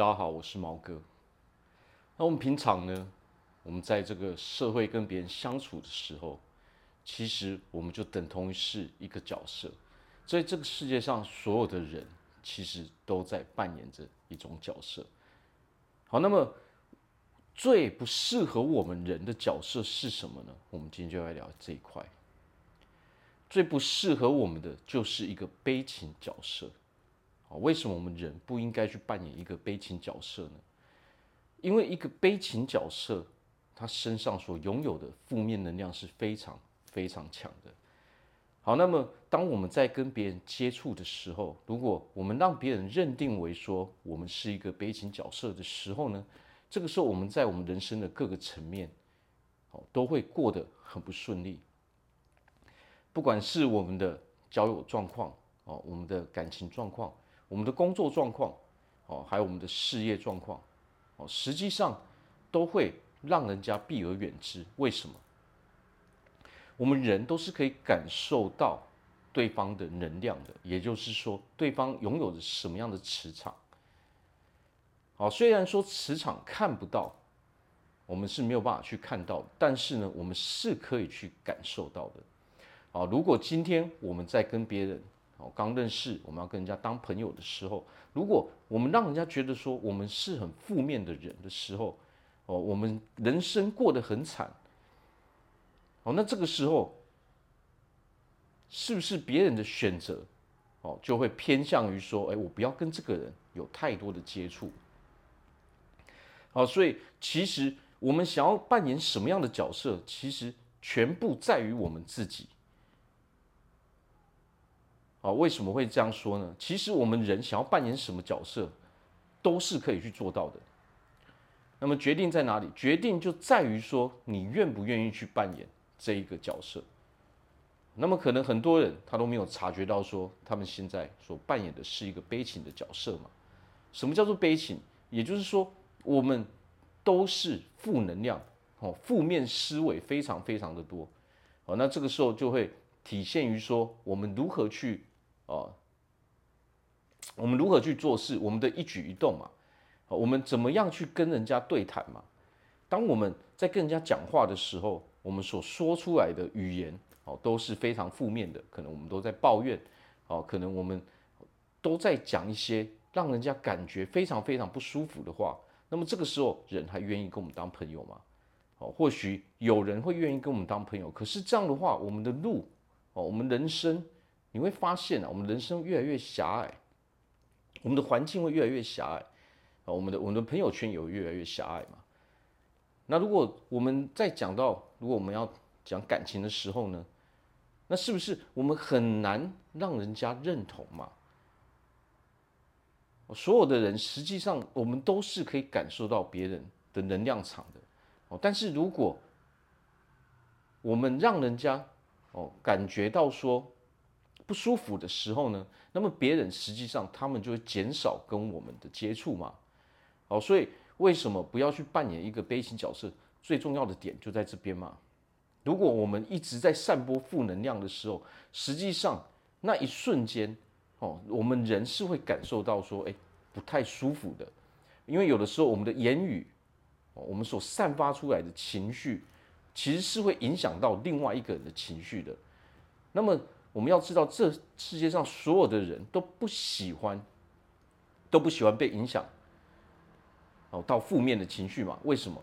大家好，我是毛哥。那我们平常呢，我们在这个社会跟别人相处的时候，其实我们就等同于是一个角色，在这个世界上，所有的人其实都在扮演着一种角色。好，那么最不适合我们人的角色是什么呢？我们今天就来聊这一块。最不适合我们的就是一个悲情角色。啊，为什么我们人不应该去扮演一个悲情角色呢？因为一个悲情角色，他身上所拥有的负面能量是非常非常强的。好，那么当我们在跟别人接触的时候，如果我们让别人认定为说我们是一个悲情角色的时候呢，这个时候我们在我们人生的各个层面，哦，都会过得很不顺利。不管是我们的交友状况，哦，我们的感情状况，我们的工作状况，哦，还有我们的事业状况。哦实际上都会让人家避而远之。为什么？我们人都是可以感受到对方的能量的，也就是说，对方拥有着什么样的磁场。好，虽然说磁场看不到，我们是没有办法去看到，但是呢，我们是可以去感受到的。好，如果今天我们在跟别人。哦，刚认识，我们要跟人家当朋友的时候，如果我们让人家觉得说我们是很负面的人的时候，哦，我们人生过得很惨，哦，那这个时候是不是别人的选择，哦，就会偏向于说，哎，我不要跟这个人有太多的接触。好，所以其实我们想要扮演什么样的角色，其实全部在于我们自己。啊，为什么会这样说呢？其实我们人想要扮演什么角色，都是可以去做到的。那么决定在哪里？决定就在于说你愿不愿意去扮演这一个角色。那么可能很多人他都没有察觉到说，他们现在所扮演的是一个悲情的角色嘛？什么叫做悲情？也就是说，我们都是负能量，哦，负面思维非常非常的多。哦，那这个时候就会体现于说，我们如何去。哦，我们如何去做事？我们的一举一动嘛，我们怎么样去跟人家对谈嘛？当我们在跟人家讲话的时候，我们所说出来的语言哦都是非常负面的，可能我们都在抱怨，哦，可能我们都在讲一些让人家感觉非常非常不舒服的话。那么这个时候，人还愿意跟我们当朋友吗？哦，或许有人会愿意跟我们当朋友，可是这样的话，我们的路哦，我们人生。你会发现啊，我们人生越来越狭隘，我们的环境会越来越狭隘，啊，我们的我们的朋友圈也会越来越狭隘嘛。那如果我们在讲到，如果我们要讲感情的时候呢，那是不是我们很难让人家认同嘛？所有的人实际上我们都是可以感受到别人的能量场的，哦，但是如果我们让人家哦感觉到说，不舒服的时候呢，那么别人实际上他们就会减少跟我们的接触嘛。好，所以为什么不要去扮演一个悲情角色？最重要的点就在这边嘛。如果我们一直在散播负能量的时候，实际上那一瞬间哦，我们人是会感受到说，哎，不太舒服的。因为有的时候我们的言语，哦我们所散发出来的情绪，其实是会影响到另外一个人的情绪的。那么。我们要知道，这世界上所有的人都不喜欢，都不喜欢被影响，哦，到负面的情绪嘛？为什么？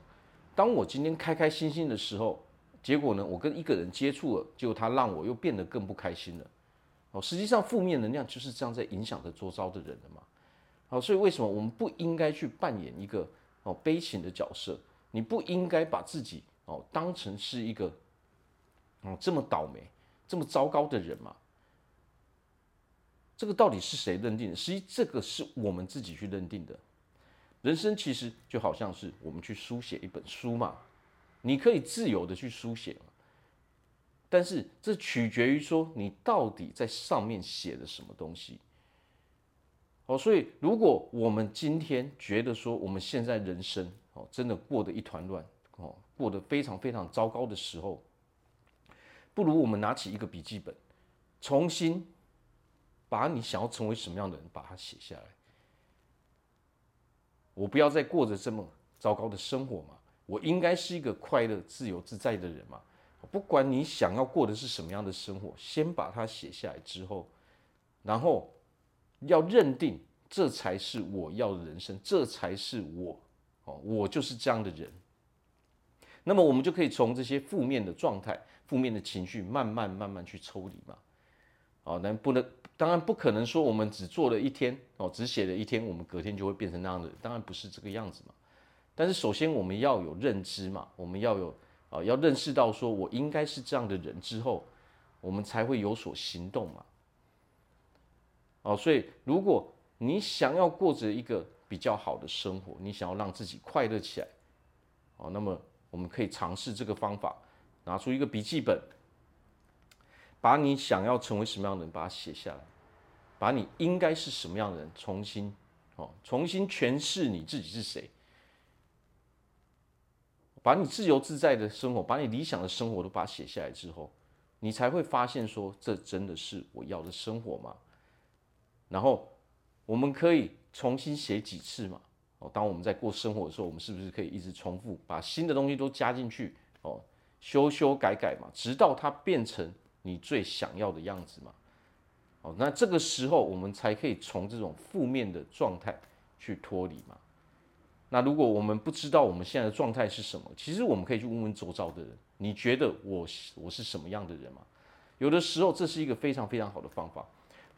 当我今天开开心心的时候，结果呢？我跟一个人接触了，结果他让我又变得更不开心了。哦，实际上负面能量就是这样在影响着周遭的人的嘛。好，所以为什么我们不应该去扮演一个哦悲情的角色？你不应该把自己哦当成是一个哦这么倒霉。这么糟糕的人嘛？这个到底是谁认定的？实际这个是我们自己去认定的。人生其实就好像是我们去书写一本书嘛，你可以自由的去书写，但是这取决于说你到底在上面写了什么东西。哦，所以如果我们今天觉得说我们现在人生哦真的过得一团乱哦，过得非常非常糟糕的时候。不如我们拿起一个笔记本，重新把你想要成为什么样的人，把它写下来。我不要再过着这么糟糕的生活嘛，我应该是一个快乐、自由自在的人嘛。不管你想要过的是什么样的生活，先把它写下来之后，然后要认定这才是我要的人生，这才是我哦，我就是这样的人。那么我们就可以从这些负面的状态、负面的情绪，慢慢慢慢去抽离嘛。哦，那不能，当然不可能说我们只做了一天哦，只写了一天，我们隔天就会变成那样的，当然不是这个样子嘛。但是首先我们要有认知嘛，我们要有。啊，要认识到说我应该是这样的人之后，我们才会有所行动嘛。哦，所以如果你想要过着一个比较好的生活，你想要让自己快乐起来，哦，那么我们可以尝试这个方法，拿出一个笔记本，把你想要成为什么样的人，把它写下来，把你应该是什么样的人重新哦，重新诠释你自己是谁。把你自由自在的生活，把你理想的生活都把它写下来之后，你才会发现说，这真的是我要的生活吗？然后我们可以重新写几次嘛？哦，当我们在过生活的时候，我们是不是可以一直重复，把新的东西都加进去？哦，修修改改嘛，直到它变成你最想要的样子嘛？哦，那这个时候我们才可以从这种负面的状态去脱离嘛？那如果我们不知道我们现在的状态是什么，其实我们可以去问问周遭的人，你觉得我我是什么样的人吗？有的时候这是一个非常非常好的方法，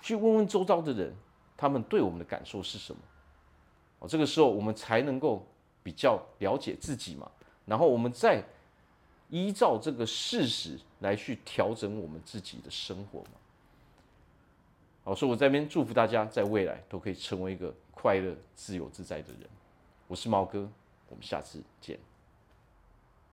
去问问周遭的人，他们对我们的感受是什么？哦，这个时候我们才能够比较了解自己嘛，然后我们再依照这个事实来去调整我们自己的生活嘛。好，所以我在这边祝福大家，在未来都可以成为一个快乐、自由自在的人。我是毛哥，我们下次见。